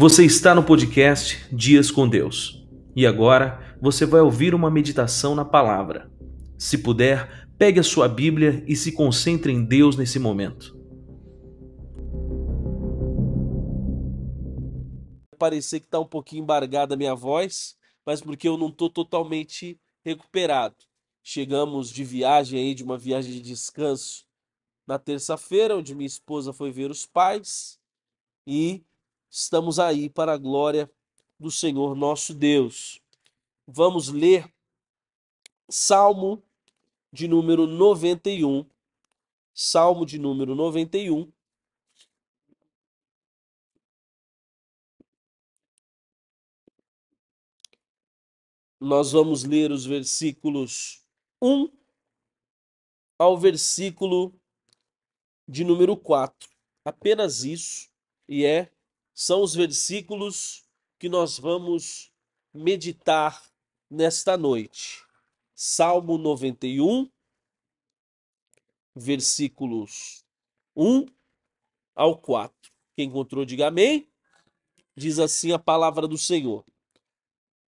Você está no podcast Dias com Deus. E agora você vai ouvir uma meditação na palavra. Se puder, pegue a sua Bíblia e se concentre em Deus nesse momento. Parecer que está um pouquinho embargada a minha voz, mas porque eu não estou totalmente recuperado. Chegamos de viagem aí, de uma viagem de descanso na terça-feira, onde minha esposa foi ver os pais e estamos aí para a glória do Senhor nosso Deus. Vamos ler Salmo de número 91. Salmo de número 91. Nós vamos ler os versículos 1 ao versículo de número 4. Apenas isso, e é são os versículos que nós vamos meditar nesta noite. Salmo 91, versículos 1 ao 4. Quem encontrou, diga amém. Diz assim a palavra do Senhor: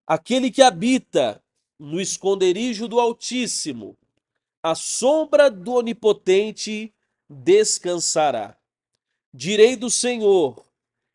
Aquele que habita no esconderijo do Altíssimo, a sombra do Onipotente descansará. Direi do Senhor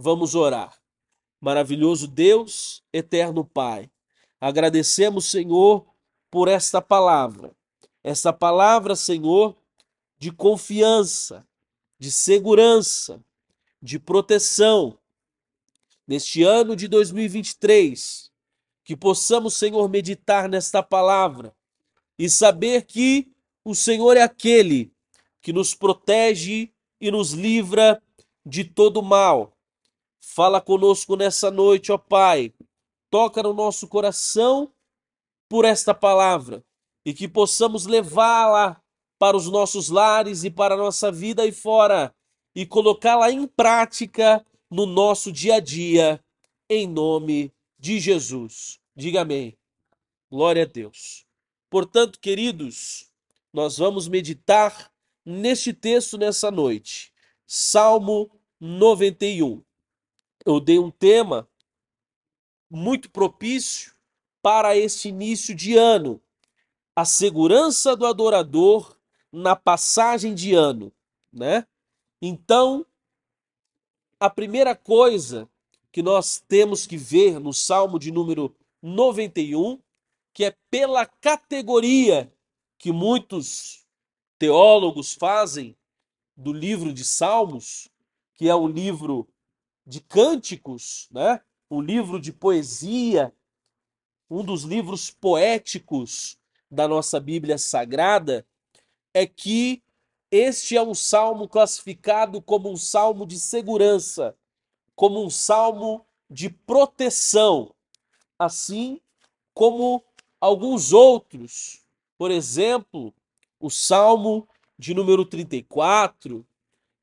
Vamos orar. Maravilhoso Deus, eterno Pai, agradecemos, Senhor, por esta palavra. Esta palavra, Senhor, de confiança, de segurança, de proteção. Neste ano de 2023, que possamos, Senhor, meditar nesta palavra e saber que o Senhor é aquele que nos protege e nos livra de todo mal Fala conosco nessa noite, ó Pai. Toca no nosso coração por esta palavra e que possamos levá-la para os nossos lares e para a nossa vida aí fora e colocá-la em prática no nosso dia a dia, em nome de Jesus. Diga amém. Glória a Deus. Portanto, queridos, nós vamos meditar neste texto nessa noite. Salmo 91 eu dei um tema muito propício para este início de ano. A segurança do adorador na passagem de ano, né? Então, a primeira coisa que nós temos que ver no Salmo de número 91, que é pela categoria que muitos teólogos fazem do livro de Salmos, que é um livro de cânticos, né? um livro de poesia, um dos livros poéticos da nossa Bíblia Sagrada, é que este é um salmo classificado como um salmo de segurança, como um salmo de proteção, assim como alguns outros. Por exemplo, o salmo de número 34,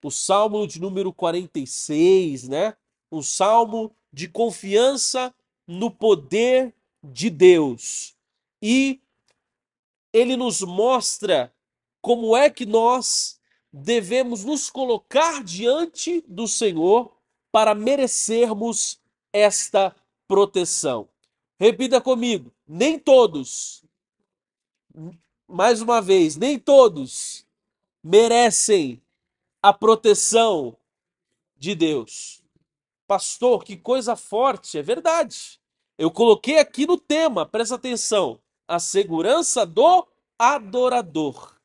o Salmo de número 46, né? Um salmo de confiança no poder de Deus. E ele nos mostra como é que nós devemos nos colocar diante do Senhor para merecermos esta proteção. Repita comigo: nem todos, mais uma vez, nem todos merecem a proteção de Deus. Pastor, que coisa forte, é verdade. Eu coloquei aqui no tema, presta atenção, a segurança do adorador.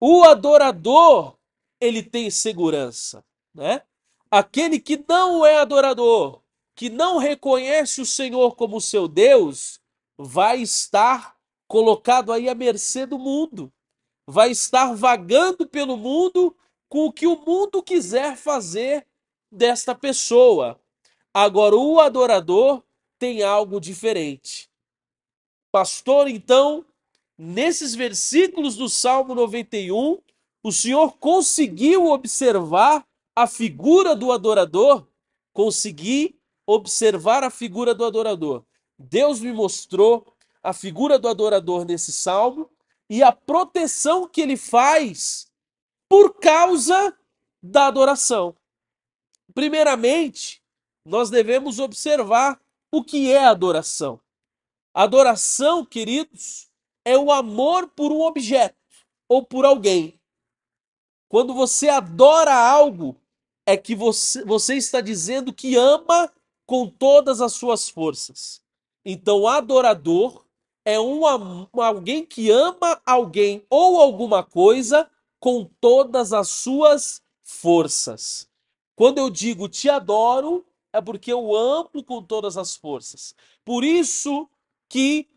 O adorador, ele tem segurança, né? Aquele que não é adorador, que não reconhece o Senhor como seu Deus, vai estar colocado aí à mercê do mundo. Vai estar vagando pelo mundo com o que o mundo quiser fazer desta pessoa. Agora, o adorador tem algo diferente. Pastor, então, nesses versículos do Salmo 91, o senhor conseguiu observar a figura do adorador? Consegui observar a figura do adorador. Deus me mostrou a figura do adorador nesse salmo e a proteção que ele faz por causa da adoração. Primeiramente, nós devemos observar o que é adoração. Adoração, queridos, é o amor por um objeto ou por alguém. Quando você adora algo, é que você, você está dizendo que ama com todas as suas forças. Então, adorador é um, alguém que ama alguém ou alguma coisa com todas as suas forças. Quando eu digo te adoro, é porque eu amo com todas as forças. Por isso que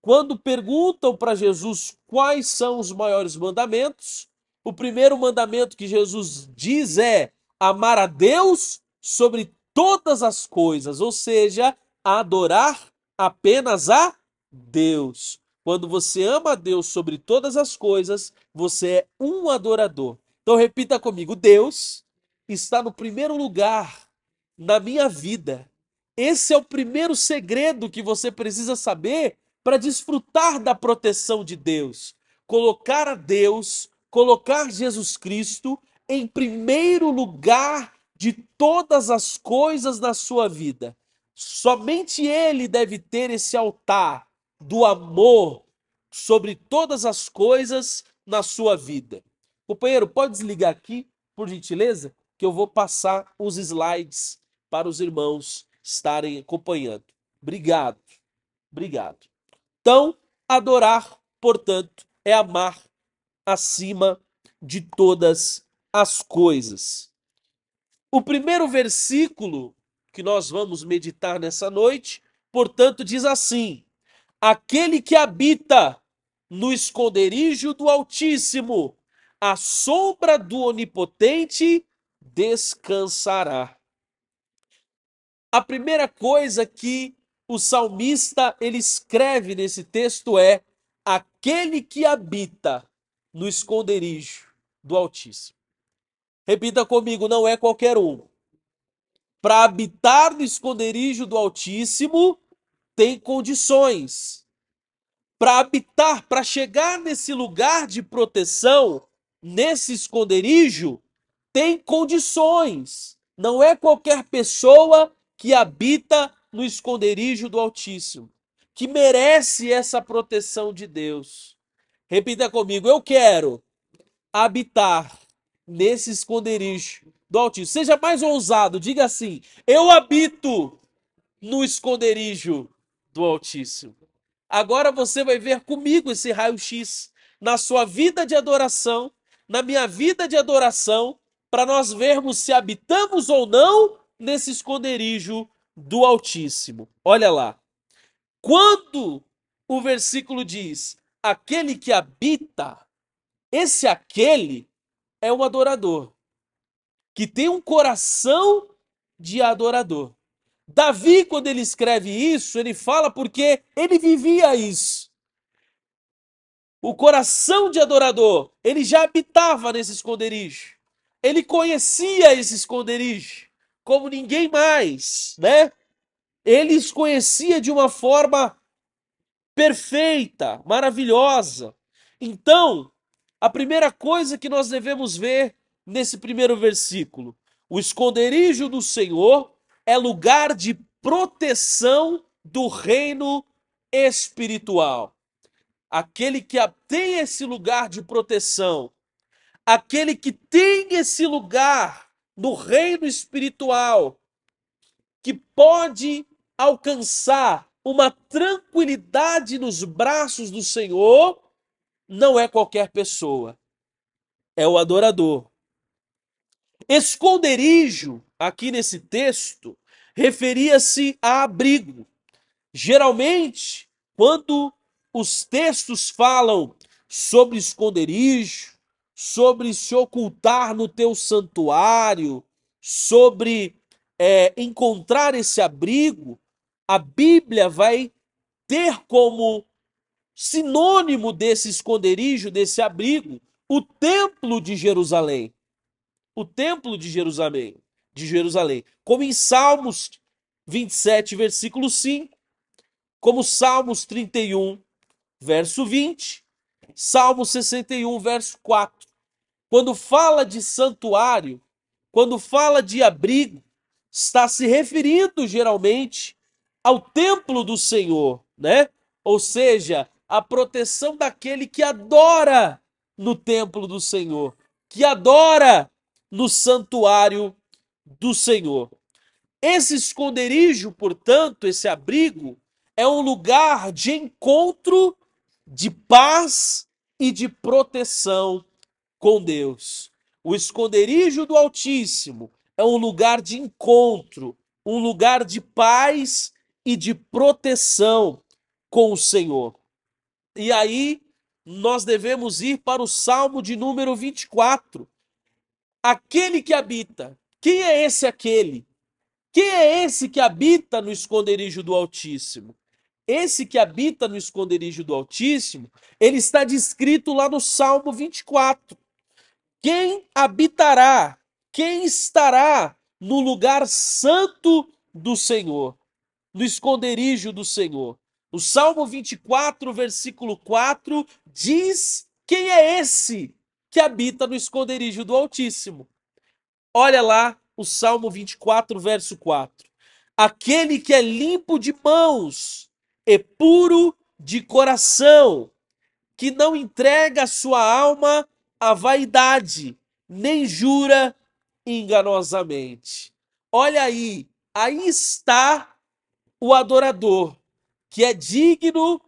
quando perguntam para Jesus quais são os maiores mandamentos, o primeiro mandamento que Jesus diz é amar a Deus sobre todas as coisas, ou seja, adorar apenas a Deus. Quando você ama a Deus sobre todas as coisas, você é um adorador. Então repita comigo: Deus está no primeiro lugar na minha vida. Esse é o primeiro segredo que você precisa saber para desfrutar da proteção de Deus. Colocar a Deus, colocar Jesus Cristo em primeiro lugar de todas as coisas na sua vida. Somente Ele deve ter esse altar do amor sobre todas as coisas na sua vida. Companheiro, pode desligar aqui, por gentileza, que eu vou passar os slides para os irmãos estarem acompanhando. Obrigado. Obrigado. Então, adorar, portanto, é amar acima de todas as coisas. O primeiro versículo que nós vamos meditar nessa noite, portanto, diz assim: Aquele que habita no esconderijo do Altíssimo, a sombra do Onipotente descansará. A primeira coisa que o salmista ele escreve nesse texto é aquele que habita no esconderijo do Altíssimo. Repita comigo, não é qualquer um para habitar no esconderijo do Altíssimo, tem condições. Para habitar, para chegar nesse lugar de proteção, nesse esconderijo, tem condições. Não é qualquer pessoa que habita no esconderijo do Altíssimo, que merece essa proteção de Deus. Repita comigo: eu quero habitar nesse esconderijo do Altíssimo. Seja mais ousado, diga assim: Eu habito no esconderijo do Altíssimo. Agora você vai ver comigo esse raio-x na sua vida de adoração, na minha vida de adoração, para nós vermos se habitamos ou não nesse esconderijo do Altíssimo. Olha lá. Quando o versículo diz aquele que habita, esse aquele é um adorador que tem um coração de adorador. Davi, quando ele escreve isso, ele fala porque ele vivia isso. O coração de adorador, ele já habitava nesse esconderijo. Ele conhecia esse esconderijo como ninguém mais, né? Ele os conhecia de uma forma perfeita, maravilhosa. Então, a primeira coisa que nós devemos ver nesse primeiro versículo. O esconderijo do Senhor é lugar de proteção do reino espiritual. Aquele que tem esse lugar de proteção, aquele que tem esse lugar no reino espiritual, que pode alcançar uma tranquilidade nos braços do Senhor, não é qualquer pessoa, é o adorador. Esconderijo, aqui nesse texto, referia-se a abrigo. Geralmente, quando os textos falam sobre esconderijo, sobre se ocultar no teu santuário, sobre é, encontrar esse abrigo, a Bíblia vai ter como sinônimo desse esconderijo, desse abrigo, o templo de Jerusalém. O templo de Jerusalém, de Jerusalém. Como em Salmos 27, versículo 5, como Salmos 31, verso 20, Salmo 61, verso 4. Quando fala de santuário, quando fala de abrigo, está se referindo geralmente ao templo do Senhor, né? Ou seja, a proteção daquele que adora no templo do Senhor, que adora no santuário do Senhor. Esse esconderijo, portanto, esse abrigo, é um lugar de encontro, de paz e de proteção com Deus. O esconderijo do Altíssimo é um lugar de encontro, um lugar de paz e de proteção com o Senhor. E aí nós devemos ir para o Salmo de número 24. Aquele que habita. Quem é esse aquele? Quem é esse que habita no esconderijo do Altíssimo? Esse que habita no esconderijo do Altíssimo, ele está descrito lá no Salmo 24. Quem habitará, quem estará no lugar santo do Senhor, no esconderijo do Senhor? O Salmo 24, versículo 4 diz: Quem é esse que habita no esconderijo do Altíssimo? Olha lá o Salmo 24, verso 4. Aquele que é limpo de mãos e puro de coração, que não entrega sua alma à vaidade, nem jura enganosamente. Olha aí, aí está o adorador, que é digno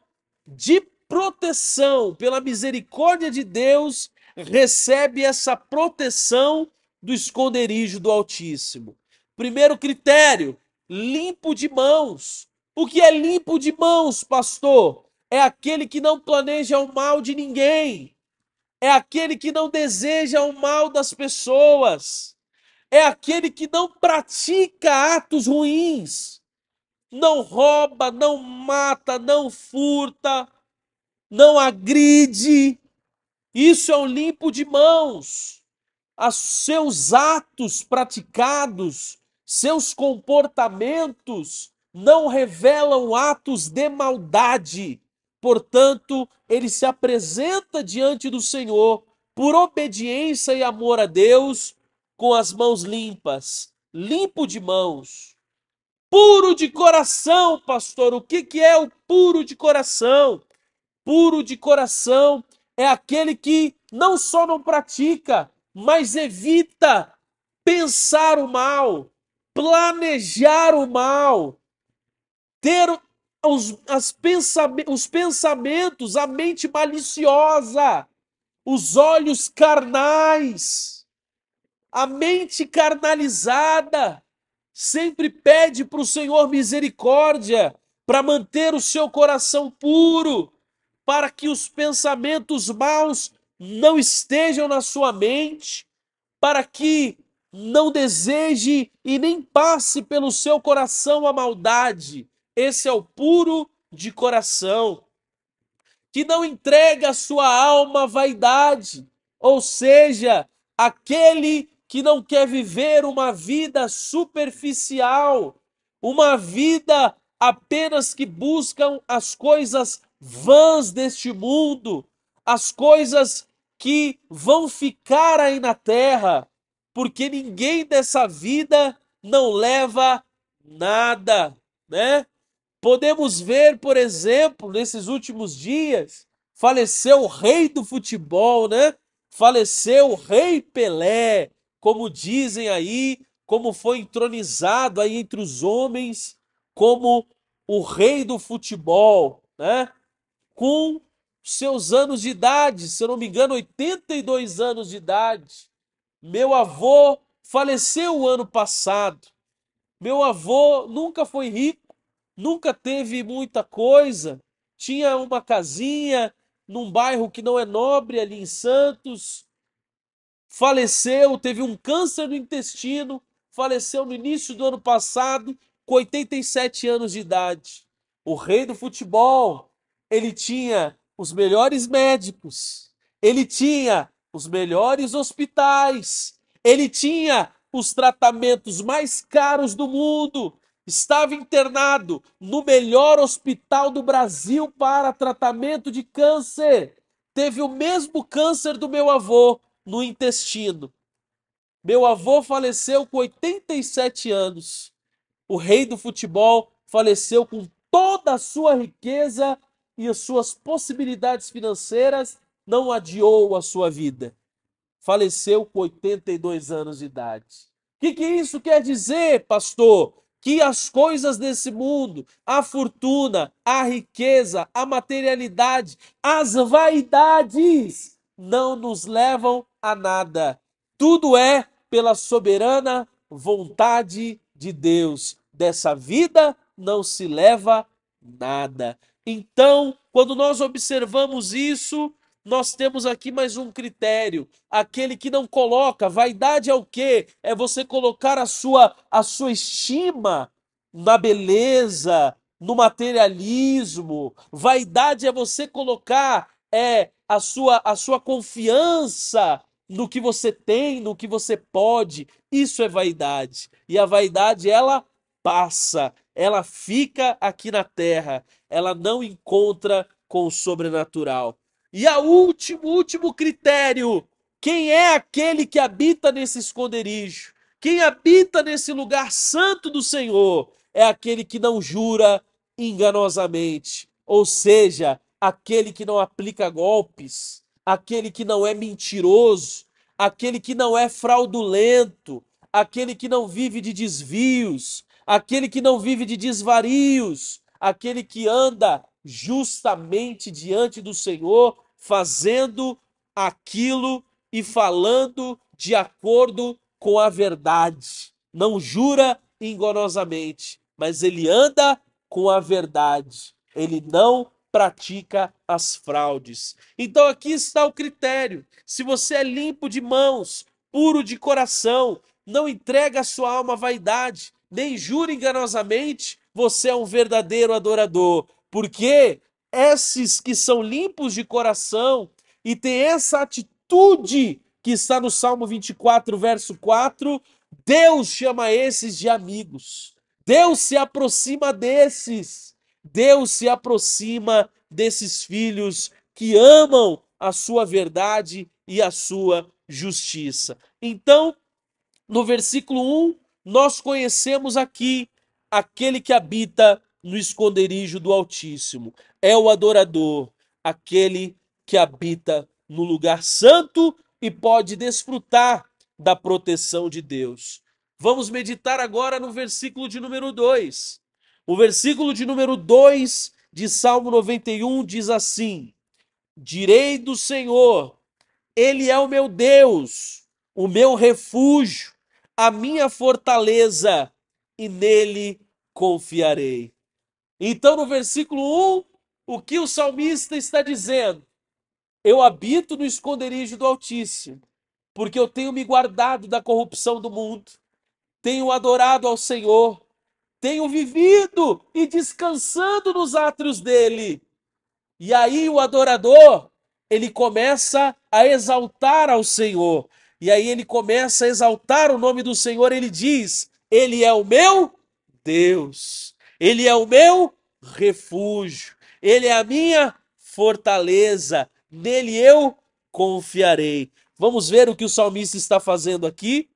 de proteção pela misericórdia de Deus, recebe essa proteção do esconderijo do Altíssimo. Primeiro critério, limpo de mãos. O que é limpo de mãos, pastor? É aquele que não planeja o mal de ninguém. É aquele que não deseja o mal das pessoas. É aquele que não pratica atos ruins. Não rouba, não mata, não furta, não agride. Isso é um limpo de mãos. Os seus atos praticados, seus comportamentos não revelam atos de maldade. Portanto, ele se apresenta diante do Senhor por obediência e amor a Deus, com as mãos limpas, limpo de mãos, puro de coração, pastor. O que, que é o puro de coração? Puro de coração é aquele que não só não pratica, mas evita pensar o mal, planejar o mal, ter os, as pensamentos, os pensamentos, a mente maliciosa, os olhos carnais, a mente carnalizada, sempre pede para o Senhor misericórdia para manter o seu coração puro, para que os pensamentos maus não estejam na sua mente, para que não deseje e nem passe pelo seu coração a maldade, esse é o puro de coração, que não entrega a sua alma à vaidade, ou seja, aquele que não quer viver uma vida superficial, uma vida apenas que buscam as coisas vãs deste mundo, as coisas que vão ficar aí na terra, porque ninguém dessa vida não leva nada, né? Podemos ver, por exemplo, nesses últimos dias, faleceu o rei do futebol, né? Faleceu o rei Pelé, como dizem aí, como foi entronizado aí entre os homens como o rei do futebol, né? Com seus anos de idade, se eu não me engano, 82 anos de idade. Meu avô faleceu o ano passado. Meu avô nunca foi rico, nunca teve muita coisa, tinha uma casinha num bairro que não é nobre ali em Santos, faleceu, teve um câncer no intestino, faleceu no início do ano passado, com 87 anos de idade. O rei do futebol, ele tinha os melhores médicos, ele tinha os melhores hospitais, ele tinha os tratamentos mais caros do mundo, estava internado no melhor hospital do Brasil para tratamento de câncer. Teve o mesmo câncer do meu avô no intestino. Meu avô faleceu com 87 anos. O rei do futebol faleceu com toda a sua riqueza e as suas possibilidades financeiras, não adiou a sua vida. Faleceu com 82 anos de idade. O que, que isso quer dizer, pastor? Que as coisas desse mundo, a fortuna, a riqueza, a materialidade, as vaidades, não nos levam a nada. Tudo é pela soberana vontade de Deus. Dessa vida não se leva nada. Então, quando nós observamos isso, nós temos aqui mais um critério. Aquele que não coloca, vaidade é o quê? É você colocar a sua a sua estima na beleza, no materialismo. Vaidade é você colocar é a sua a sua confiança no que você tem, no que você pode. Isso é vaidade. E a vaidade, ela passa, ela fica aqui na terra, ela não encontra com o sobrenatural. E a último, último critério, quem é aquele que habita nesse esconderijo? Quem habita nesse lugar santo do Senhor é aquele que não jura enganosamente, ou seja, aquele que não aplica golpes, aquele que não é mentiroso, aquele que não é fraudulento, aquele que não vive de desvios, aquele que não vive de desvarios, aquele que anda justamente diante do Senhor, fazendo aquilo e falando de acordo com a verdade. Não jura enganosamente, mas ele anda com a verdade. Ele não pratica as fraudes. Então aqui está o critério. Se você é limpo de mãos, puro de coração, não entrega a sua alma à vaidade, nem jura enganosamente, você é um verdadeiro adorador. Porque esses que são limpos de coração e têm essa atitude que está no Salmo 24, verso 4, Deus chama esses de amigos. Deus se aproxima desses Deus se aproxima desses filhos que amam a sua verdade e a sua justiça. Então, no versículo 1, nós conhecemos aqui aquele que habita no esconderijo do Altíssimo. É o adorador, aquele que habita no lugar santo e pode desfrutar da proteção de Deus. Vamos meditar agora no versículo de número 2. O versículo de número 2 de Salmo 91 diz assim: Direi do Senhor, Ele é o meu Deus, o meu refúgio, a minha fortaleza, e nele confiarei. Então, no versículo 1, o que o salmista está dizendo? Eu habito no esconderijo do Altíssimo, porque eu tenho me guardado da corrupção do mundo, tenho adorado ao Senhor, tenho vivido e descansando nos átrios dele. E aí o adorador, ele começa a exaltar ao Senhor. E aí ele começa a exaltar o nome do Senhor, ele diz: Ele é o meu Deus, Ele é o meu refúgio, Ele é a minha fortaleza, nele eu confiarei. Vamos ver o que o salmista está fazendo aqui?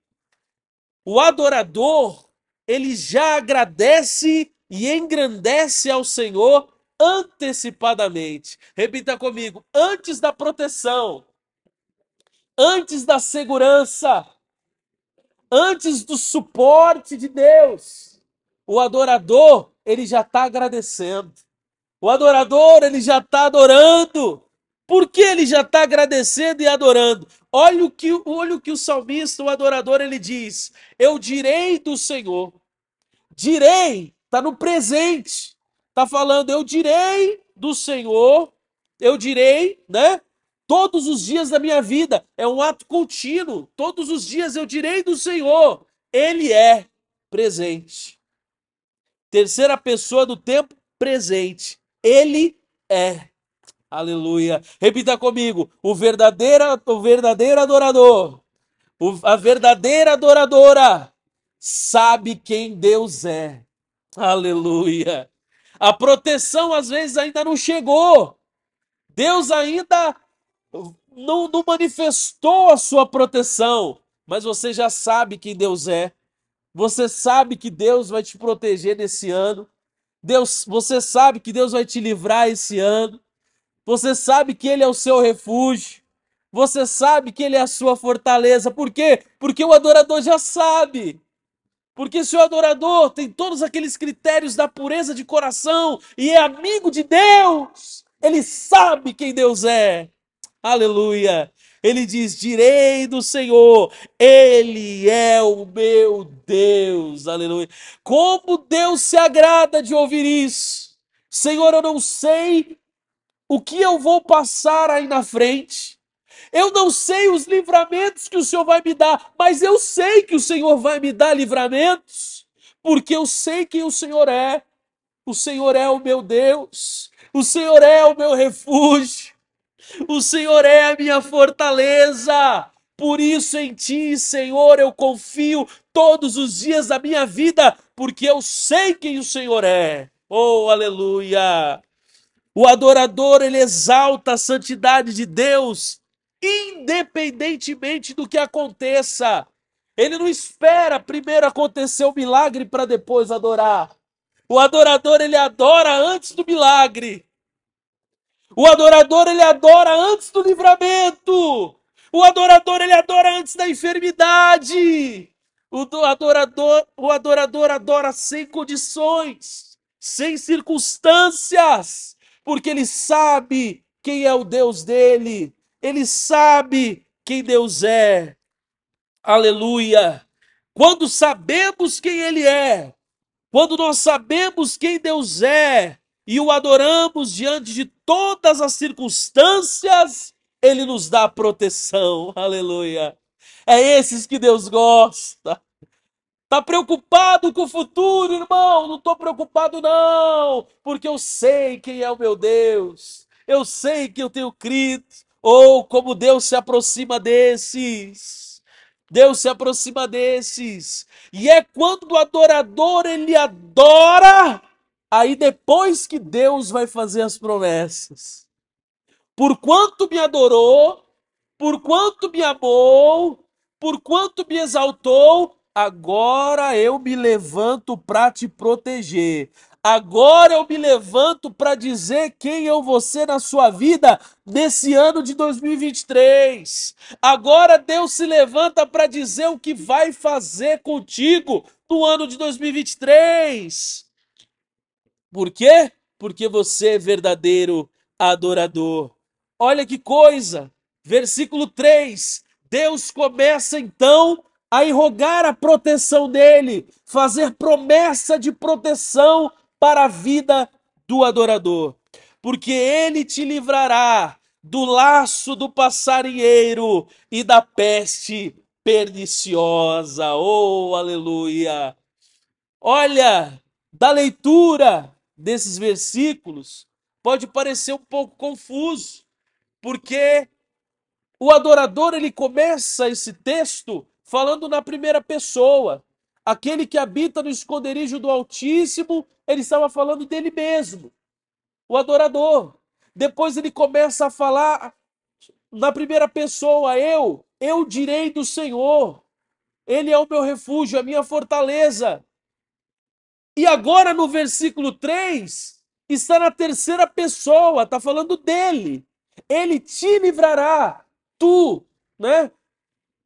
O adorador, ele já agradece e engrandece ao Senhor antecipadamente. Repita comigo: antes da proteção, antes da segurança, antes do suporte de Deus, o adorador, ele já está agradecendo. O adorador, ele já está adorando. Por que ele já está agradecendo e adorando? Olha o, que, olha o que o salmista, o adorador, ele diz: Eu direi do Senhor. Direi, está no presente. Está falando, eu direi do Senhor, eu direi, né? Todos os dias da minha vida. É um ato contínuo. Todos os dias eu direi do Senhor. ele é presente. Terceira pessoa do tempo presente. Ele é. Aleluia. Repita comigo. O verdadeiro, o verdadeiro adorador, a verdadeira adoradora sabe quem Deus é. Aleluia. A proteção às vezes ainda não chegou. Deus ainda não, não manifestou a sua proteção, mas você já sabe quem Deus é. Você sabe que Deus vai te proteger nesse ano. Deus, você sabe que Deus vai te livrar esse ano. Você sabe que ele é o seu refúgio. Você sabe que ele é a sua fortaleza. Por quê? Porque o adorador já sabe. Porque se o adorador tem todos aqueles critérios da pureza de coração e é amigo de Deus, ele sabe quem Deus é. Aleluia. Ele diz: Direi do Senhor, Ele é o meu Deus. Aleluia. Como Deus se agrada de ouvir isso. Senhor, eu não sei o que eu vou passar aí na frente. Eu não sei os livramentos que o Senhor vai me dar, mas eu sei que o Senhor vai me dar livramentos, porque eu sei quem o Senhor é. O Senhor é o meu Deus, o Senhor é o meu refúgio, o Senhor é a minha fortaleza. Por isso em ti, Senhor, eu confio todos os dias da minha vida, porque eu sei quem o Senhor é. Oh, aleluia! O adorador, ele exalta a santidade de Deus, independentemente do que aconteça. Ele não espera primeiro acontecer o milagre para depois adorar. O adorador, ele adora antes do milagre. O adorador ele adora antes do livramento. O adorador ele adora antes da enfermidade. O adorador, o adorador adora sem condições, sem circunstâncias, porque ele sabe quem é o Deus dele. Ele sabe quem Deus é. Aleluia. Quando sabemos quem ele é, quando nós sabemos quem Deus é, e o adoramos diante de todas as circunstâncias, ele nos dá proteção. Aleluia. É esses que Deus gosta. Tá preocupado com o futuro, irmão? Não tô preocupado não, porque eu sei quem é o meu Deus. Eu sei que eu tenho crido. Ou oh, como Deus se aproxima desses. Deus se aproxima desses. E é quando o adorador ele adora Aí depois que Deus vai fazer as promessas. Por quanto me adorou, por quanto me amou, por quanto me exaltou, agora eu me levanto para te proteger. Agora eu me levanto para dizer quem eu vou ser na sua vida nesse ano de 2023. Agora Deus se levanta para dizer o que vai fazer contigo no ano de 2023. Por quê? Porque você é verdadeiro adorador. Olha que coisa! Versículo 3. Deus começa então a rogar a proteção dele, fazer promessa de proteção para a vida do adorador. Porque ele te livrará do laço do passarinheiro e da peste perniciosa. Oh, aleluia! Olha, da leitura desses versículos pode parecer um pouco confuso, porque o adorador ele começa esse texto falando na primeira pessoa. Aquele que habita no esconderijo do Altíssimo, ele estava falando dele mesmo, o adorador. Depois ele começa a falar na primeira pessoa, eu, eu direi do Senhor. Ele é o meu refúgio, a minha fortaleza. E agora no versículo 3, está na terceira pessoa, está falando dele. Ele te livrará, tu, né?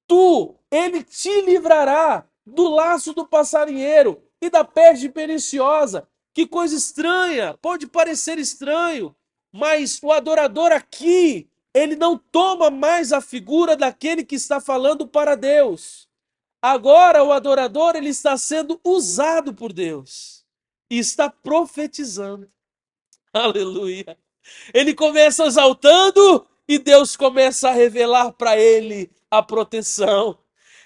Tu, ele te livrará do laço do passarinheiro e da peste perniciosa. Que coisa estranha, pode parecer estranho, mas o adorador aqui, ele não toma mais a figura daquele que está falando para Deus. Agora o adorador ele está sendo usado por Deus e está profetizando. Aleluia. Ele começa exaltando e Deus começa a revelar para ele a proteção.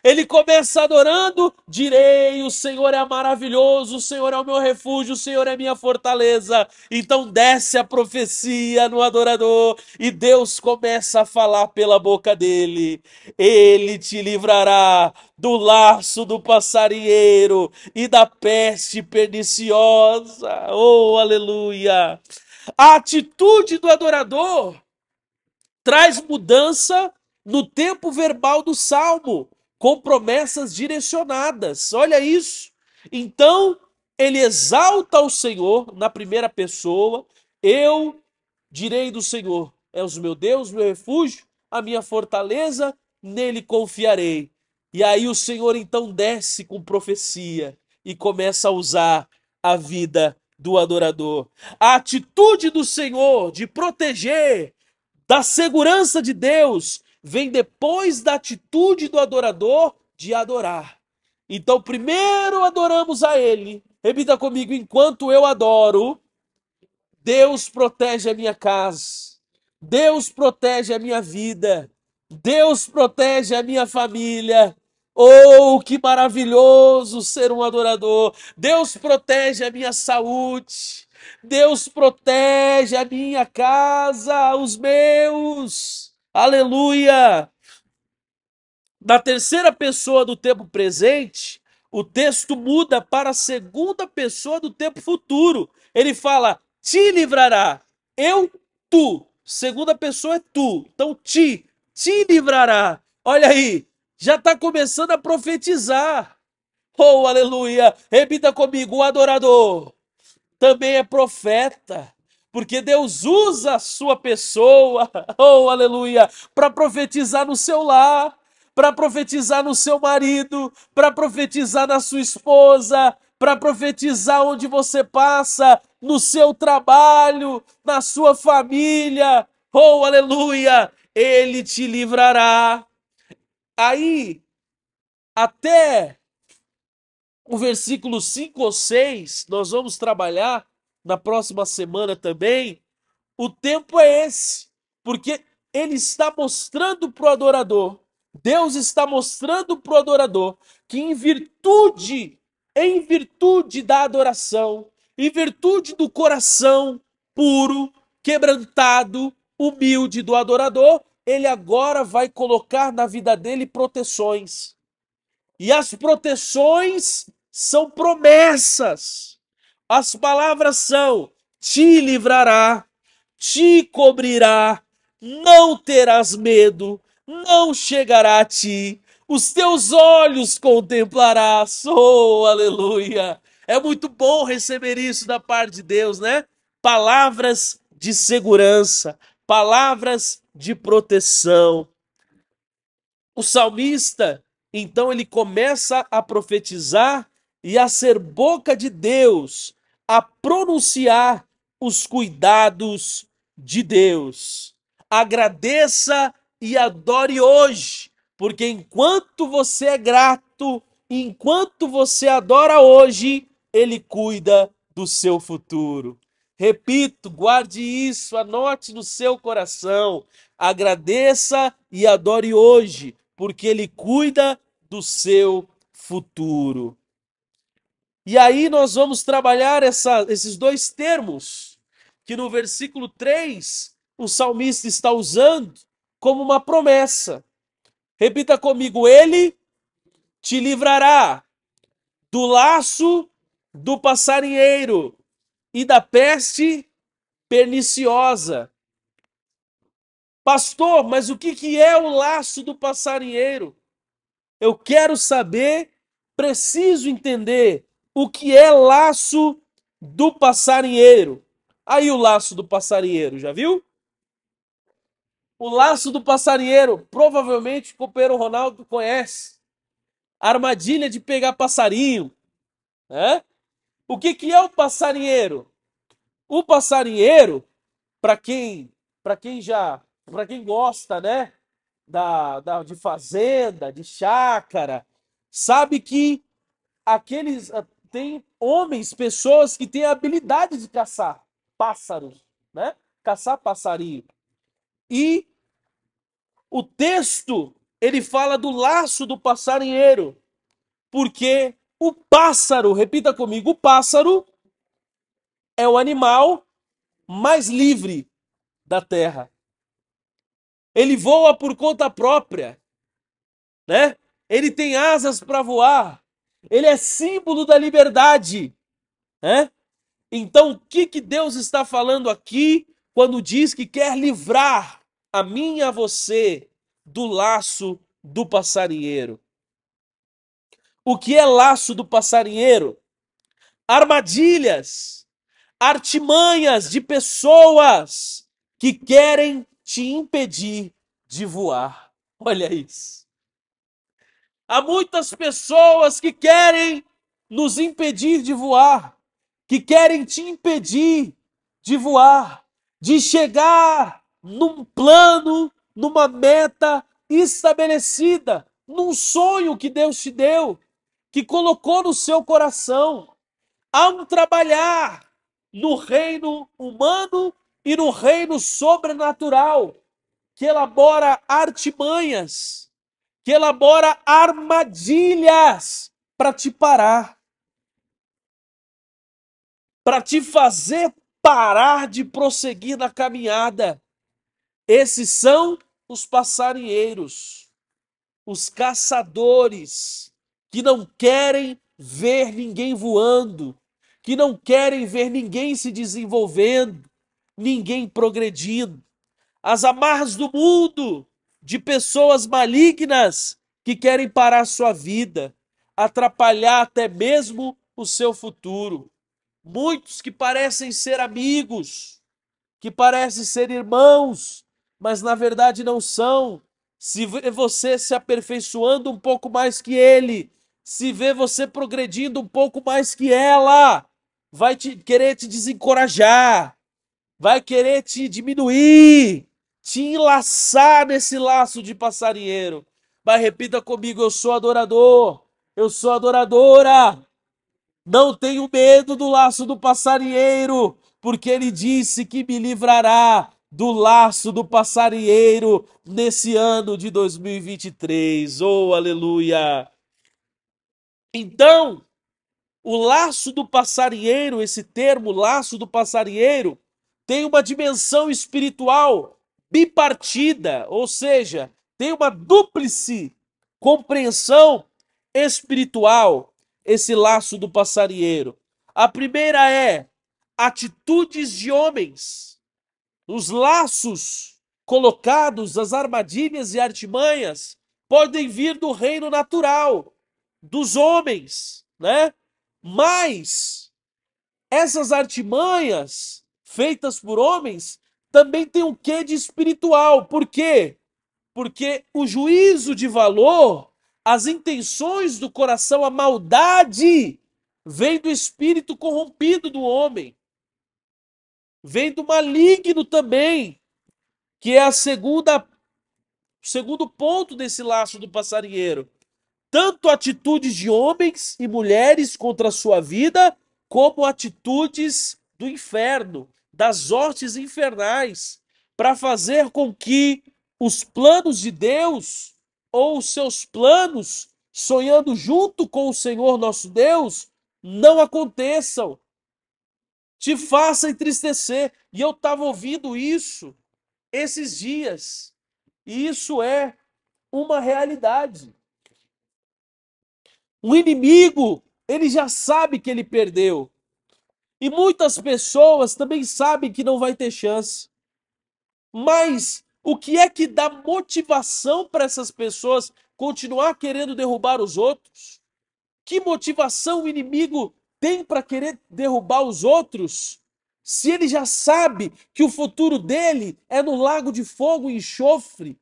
Ele começa adorando, direi: O Senhor é maravilhoso, o Senhor é o meu refúgio, o Senhor é minha fortaleza. Então desce a profecia no adorador e Deus começa a falar pela boca dele: Ele te livrará do laço do passarinheiro e da peste perniciosa. Oh, aleluia! A atitude do adorador traz mudança no tempo verbal do salmo com promessas direcionadas. Olha isso. Então, ele exalta o Senhor na primeira pessoa. Eu direi do Senhor: é o meu Deus, meu refúgio, a minha fortaleza, nele confiarei. E aí o Senhor então desce com profecia e começa a usar a vida do adorador. A atitude do Senhor de proteger da segurança de Deus vem depois da atitude do adorador de adorar. Então, primeiro adoramos a Ele. Repita comigo: enquanto eu adoro, Deus protege a minha casa, Deus protege a minha vida, Deus protege a minha família. Oh, que maravilhoso ser um adorador! Deus protege a minha saúde, Deus protege a minha casa, os meus. Aleluia! Na terceira pessoa do tempo presente, o texto muda para a segunda pessoa do tempo futuro. Ele fala: te livrará. Eu, tu. Segunda pessoa é tu. Então, te, te livrará. Olha aí, já está começando a profetizar. Oh, aleluia! Repita comigo: o adorador também é profeta porque Deus usa a sua pessoa, oh aleluia, para profetizar no seu lar, para profetizar no seu marido, para profetizar na sua esposa, para profetizar onde você passa, no seu trabalho, na sua família, oh aleluia, ele te livrará. Aí, até o versículo 5 ou 6, nós vamos trabalhar na próxima semana também. O tempo é esse, porque ele está mostrando para o adorador, Deus está mostrando para o adorador que em virtude, em virtude da adoração, em virtude do coração puro, quebrantado, humilde do adorador, ele agora vai colocar na vida dele proteções. E as proteções são promessas. As palavras são: te livrará, te cobrirá, não terás medo, não chegará a ti, os teus olhos contemplarás. Oh, aleluia! É muito bom receber isso da parte de Deus, né? Palavras de segurança, palavras de proteção. O salmista, então, ele começa a profetizar e a ser boca de Deus a pronunciar os cuidados de Deus. Agradeça e adore hoje, porque enquanto você é grato, enquanto você adora hoje, ele cuida do seu futuro. Repito, guarde isso, anote no seu coração. Agradeça e adore hoje, porque ele cuida do seu futuro. E aí nós vamos trabalhar essa, esses dois termos que no versículo 3 o salmista está usando como uma promessa. Repita comigo: Ele te livrará do laço do passarinheiro e da peste perniciosa. Pastor, mas o que, que é o laço do passarinheiro? Eu quero saber, preciso entender o que é laço do passarinheiro. Aí o laço do passarinheiro, já viu? O laço do passarinheiro, provavelmente o copeiro Ronaldo conhece. Armadilha de pegar passarinho. Né? O que, que é o passarinheiro? O passarinheiro, para quem, para quem já, para quem gosta, né, da, da, de fazenda, de chácara, sabe que aqueles tem homens, pessoas que têm a habilidade de caçar pássaros, né? Caçar passarinho. E o texto ele fala do laço do passarinheiro. Porque o pássaro, repita comigo, o pássaro é o animal mais livre da terra. Ele voa por conta própria, né? Ele tem asas para voar. Ele é símbolo da liberdade, né? Então, o que que Deus está falando aqui quando diz que quer livrar a mim e a você do laço do passarinheiro? O que é laço do passarinheiro? Armadilhas, artimanhas de pessoas que querem te impedir de voar. Olha isso. Há muitas pessoas que querem nos impedir de voar, que querem te impedir de voar, de chegar num plano, numa meta estabelecida, num sonho que Deus te deu, que colocou no seu coração. Há um trabalhar no reino humano e no reino sobrenatural, que elabora artimanhas, que elabora armadilhas para te parar, para te fazer parar de prosseguir na caminhada. Esses são os passarinheiros, os caçadores que não querem ver ninguém voando, que não querem ver ninguém se desenvolvendo, ninguém progredindo. As amarras do mundo de pessoas malignas que querem parar sua vida, atrapalhar até mesmo o seu futuro. Muitos que parecem ser amigos, que parecem ser irmãos, mas na verdade não são. Se vê você se aperfeiçoando um pouco mais que ele, se vê você progredindo um pouco mais que ela, vai te, querer te desencorajar, vai querer te diminuir, te enlaçar nesse laço de passarinheiro. Mas repita comigo: eu sou adorador, eu sou adoradora. Não tenho medo do laço do passarinheiro, porque ele disse que me livrará do laço do passarinheiro nesse ano de 2023. Oh, aleluia! Então, o laço do passarinheiro, esse termo laço do passarinheiro, tem uma dimensão espiritual bipartida, ou seja, tem uma dúplice compreensão espiritual esse laço do passarinheiro. A primeira é atitudes de homens. Os laços colocados, as armadilhas e artimanhas podem vir do reino natural, dos homens, né? Mas essas artimanhas feitas por homens também tem um quê de espiritual. Por quê? Porque o juízo de valor, as intenções do coração, a maldade, vem do espírito corrompido do homem. Vem do maligno também, que é a segunda segundo ponto desse laço do passarinheiro tanto atitudes de homens e mulheres contra a sua vida, como atitudes do inferno, das hortes infernais, para fazer com que os planos de Deus ou os seus planos, sonhando junto com o Senhor nosso Deus, não aconteçam. Te faça entristecer. E eu estava ouvindo isso esses dias. E isso é uma realidade. O inimigo, ele já sabe que ele perdeu. E muitas pessoas também sabem que não vai ter chance. Mas o que é que dá motivação para essas pessoas continuar querendo derrubar os outros? Que motivação o inimigo tem para querer derrubar os outros? Se ele já sabe que o futuro dele é no lago de fogo e enxofre,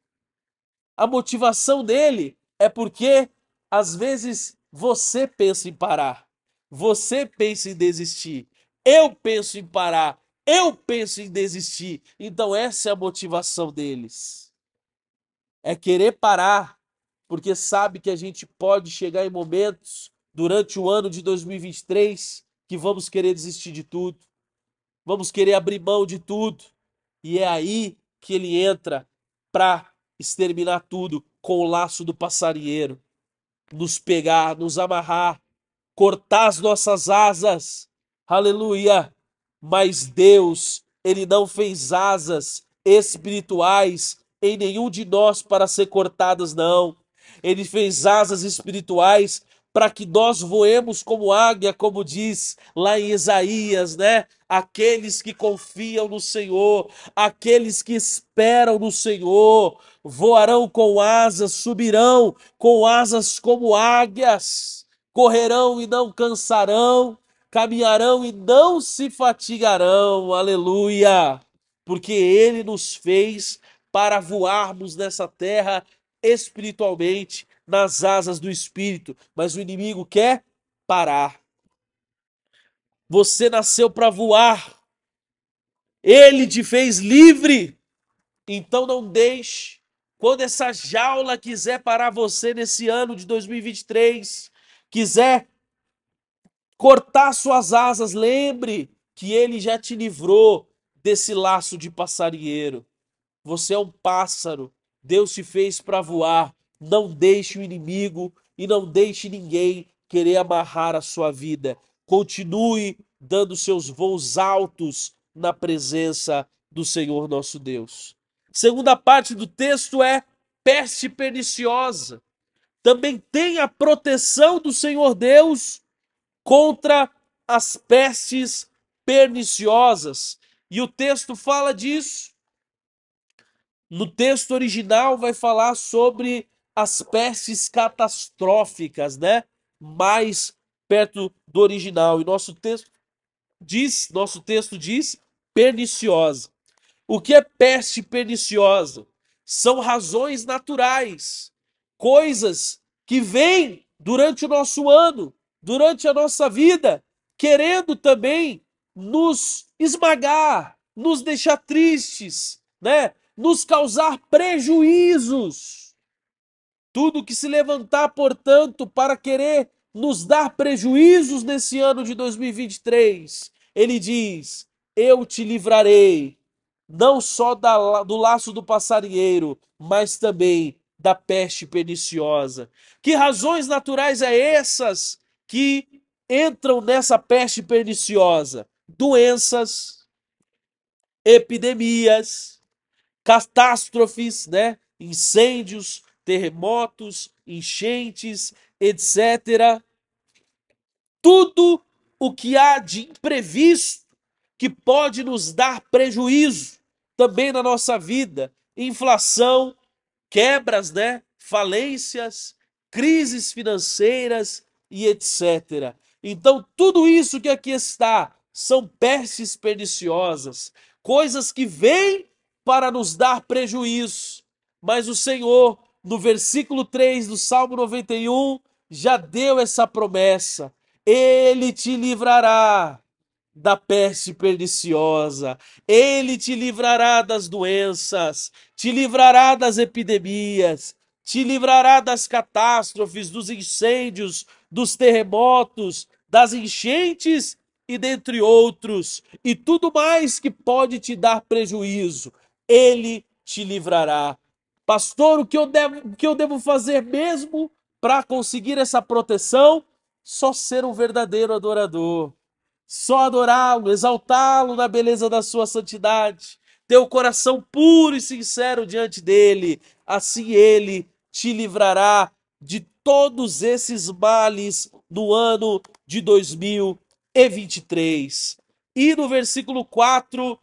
a motivação dele é porque às vezes você pensa em parar. Você pensa em desistir. Eu penso em parar. Eu penso em desistir. Então, essa é a motivação deles. É querer parar, porque sabe que a gente pode chegar em momentos durante o ano de 2023 que vamos querer desistir de tudo. Vamos querer abrir mão de tudo. E é aí que ele entra para exterminar tudo com o laço do passarinheiro, nos pegar, nos amarrar, cortar as nossas asas. Aleluia! Mas Deus, ele não fez asas espirituais em nenhum de nós para ser cortadas, não. Ele fez asas espirituais para que nós voemos como águia, como diz lá em Isaías, né? Aqueles que confiam no Senhor, aqueles que esperam no Senhor, voarão com asas, subirão com asas como águias, correrão e não cansarão, caminharão e não se fatigarão. Aleluia! Porque ele nos fez para voarmos nessa terra espiritualmente nas asas do espírito, mas o inimigo quer parar. Você nasceu para voar. Ele te fez livre. Então não deixe quando essa jaula quiser parar você nesse ano de 2023, quiser cortar suas asas, lembre que ele já te livrou desse laço de passarinheiro. Você é um pássaro. Deus te fez para voar. Não deixe o inimigo e não deixe ninguém querer amarrar a sua vida. Continue dando seus voos altos na presença do Senhor nosso Deus. Segunda parte do texto é peste perniciosa. Também tem a proteção do Senhor Deus contra as pestes perniciosas. E o texto fala disso. No texto original vai falar sobre as pestes catastróficas, né? Mais perto do original. E nosso texto diz, nosso texto diz perniciosa. O que é peste perniciosa? São razões naturais, coisas que vêm durante o nosso ano, durante a nossa vida, querendo também nos esmagar, nos deixar tristes, né? Nos causar prejuízos. Tudo que se levantar, portanto, para querer nos dar prejuízos nesse ano de 2023, ele diz: Eu te livrarei, não só da, do laço do passarinheiro, mas também da peste perniciosa. Que razões naturais é essas que entram nessa peste perniciosa? Doenças, epidemias, catástrofes, né? incêndios, terremotos, enchentes, etc. Tudo o que há de imprevisto que pode nos dar prejuízo também na nossa vida, inflação, quebras, né? falências, crises financeiras e etc. Então, tudo isso que aqui está são pestes perniciosas, coisas que vêm para nos dar prejuízo, mas o Senhor no versículo 3 do Salmo 91, já deu essa promessa: Ele te livrará da peste perniciosa, Ele te livrará das doenças, te livrará das epidemias, te livrará das catástrofes, dos incêndios, dos terremotos, das enchentes e dentre outros, e tudo mais que pode te dar prejuízo, Ele te livrará. Pastor, o que eu devo, o que eu devo fazer mesmo para conseguir essa proteção? Só ser um verdadeiro adorador. Só adorá-lo, exaltá-lo na beleza da sua santidade. Ter o coração puro e sincero diante dele. Assim ele te livrará de todos esses males no ano de 2023. E no versículo 4,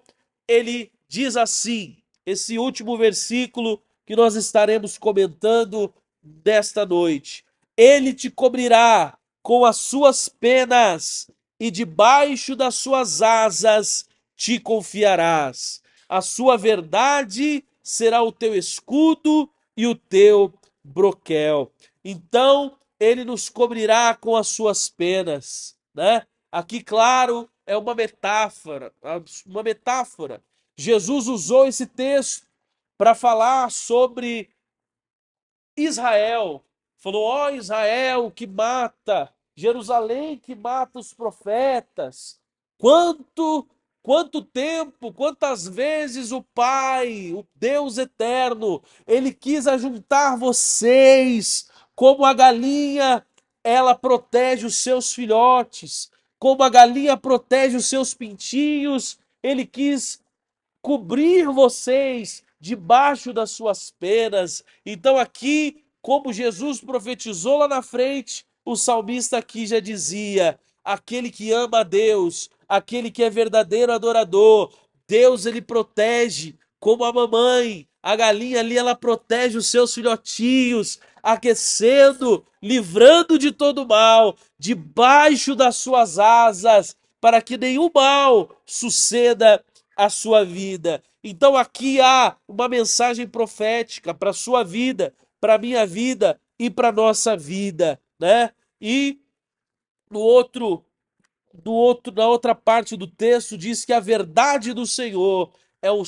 ele diz assim: esse último versículo que nós estaremos comentando desta noite. Ele te cobrirá com as suas penas e debaixo das suas asas te confiarás. A sua verdade será o teu escudo e o teu broquel. Então, ele nos cobrirá com as suas penas, né? Aqui, claro, é uma metáfora, uma metáfora. Jesus usou esse texto para falar sobre Israel. Falou: Ó oh, Israel que mata, Jerusalém que mata os profetas. Quanto Quanto tempo, quantas vezes o Pai, o Deus eterno, ele quis ajuntar vocês, como a galinha, ela protege os seus filhotes, como a galinha protege os seus pintinhos, ele quis cobrir vocês debaixo das suas penas. Então aqui, como Jesus profetizou lá na frente, o salmista aqui já dizia: aquele que ama a Deus, aquele que é verdadeiro adorador. Deus ele protege como a mamãe, a galinha ali ela protege os seus filhotinhos, aquecendo, livrando de todo mal, debaixo das suas asas, para que nenhum mal suceda à sua vida. Então aqui há uma mensagem profética para a sua vida, para a minha vida e para a nossa vida, né? E no outro do outro, na outra parte do texto, diz que a verdade do Senhor é o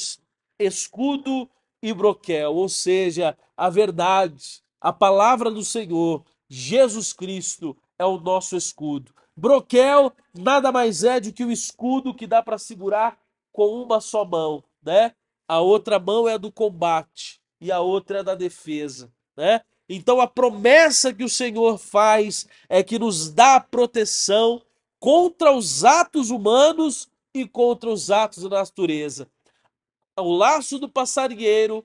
escudo e broquel, ou seja, a verdade, a palavra do Senhor, Jesus Cristo é o nosso escudo. Broquel nada mais é do que o escudo que dá para segurar com uma só mão, né? A outra mão é a do combate e a outra é a da defesa, né? Então a promessa que o Senhor faz é que nos dá proteção contra os atos humanos e contra os atos da natureza. O laço do passarinheiro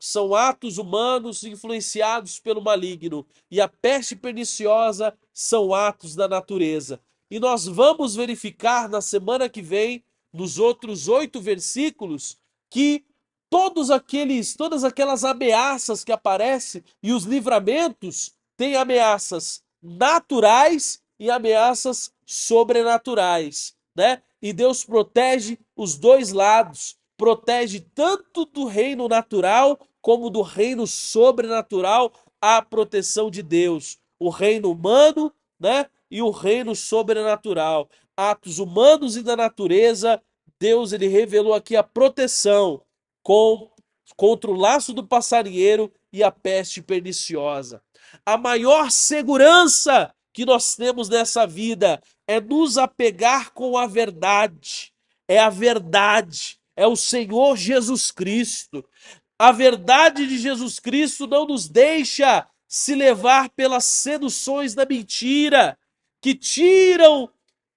são atos humanos influenciados pelo maligno, e a peste perniciosa são atos da natureza. E nós vamos verificar na semana que vem, nos outros oito versículos, que todos aqueles, todas aquelas ameaças que aparecem e os livramentos têm ameaças naturais e ameaças sobrenaturais, né? E Deus protege os dois lados, protege tanto do reino natural como do reino sobrenatural a proteção de Deus, o reino humano, né? E o reino sobrenatural, atos humanos e da natureza, Deus ele revelou aqui a proteção com, contra o laço do passarinheiro e a peste perniciosa. A maior segurança que nós temos nessa vida é nos apegar com a verdade. É a verdade, é o Senhor Jesus Cristo. A verdade de Jesus Cristo não nos deixa se levar pelas seduções da mentira, que tiram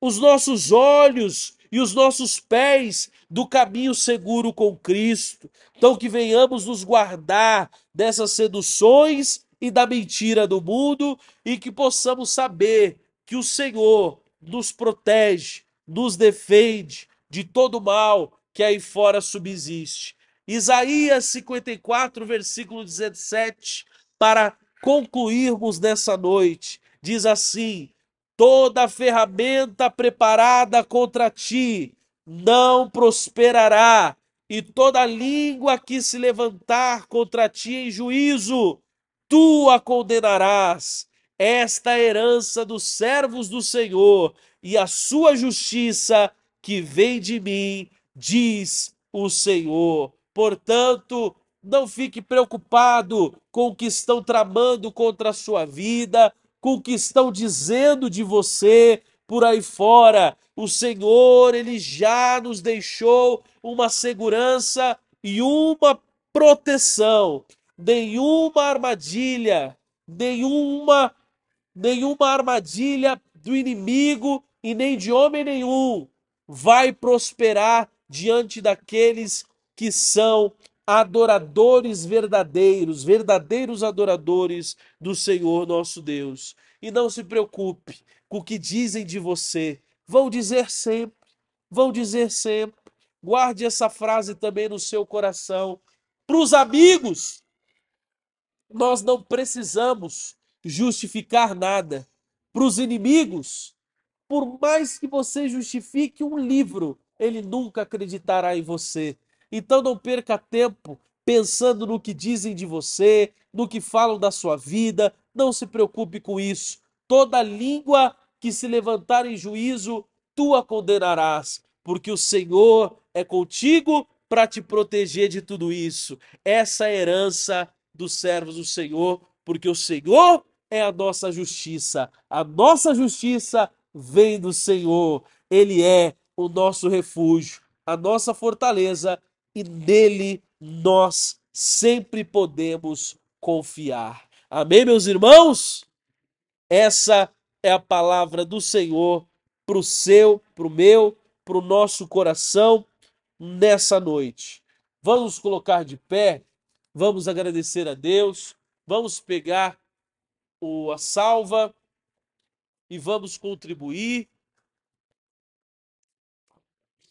os nossos olhos e os nossos pés do caminho seguro com Cristo. Então, que venhamos nos guardar dessas seduções e da mentira do mundo e que possamos saber que o Senhor nos protege, nos defende de todo mal que aí fora subsiste. Isaías 54, versículo 17, para concluirmos nessa noite, diz assim: toda ferramenta preparada contra ti não prosperará, e toda língua que se levantar contra ti em juízo tu a condenarás. Esta é herança dos servos do Senhor e a sua justiça que vem de mim, diz o Senhor. Portanto, não fique preocupado com o que estão tramando contra a sua vida, com o que estão dizendo de você por aí fora. O Senhor, ele já nos deixou uma segurança e uma proteção nenhuma armadilha, nenhuma, nenhuma armadilha do inimigo e nem de homem nenhum vai prosperar diante daqueles que são adoradores verdadeiros, verdadeiros adoradores do Senhor nosso Deus. E não se preocupe com o que dizem de você. Vão dizer sempre, vão dizer sempre. Guarde essa frase também no seu coração. Para os amigos, nós não precisamos justificar nada. Para os inimigos, por mais que você justifique um livro, ele nunca acreditará em você. Então não perca tempo pensando no que dizem de você, no que falam da sua vida. Não se preocupe com isso. Toda língua que se levantar em juízo, tu a condenarás, porque o Senhor é contigo para te proteger de tudo isso. Essa é a herança dos servos do Senhor, porque o Senhor é a nossa justiça. A nossa justiça vem do Senhor. Ele é o nosso refúgio, a nossa fortaleza e nele nós sempre podemos confiar. Amém, meus irmãos? Essa é a palavra do Senhor para o seu, para o meu, para o nosso coração nessa noite. Vamos colocar de pé, vamos agradecer a Deus, vamos pegar o, a salva e vamos contribuir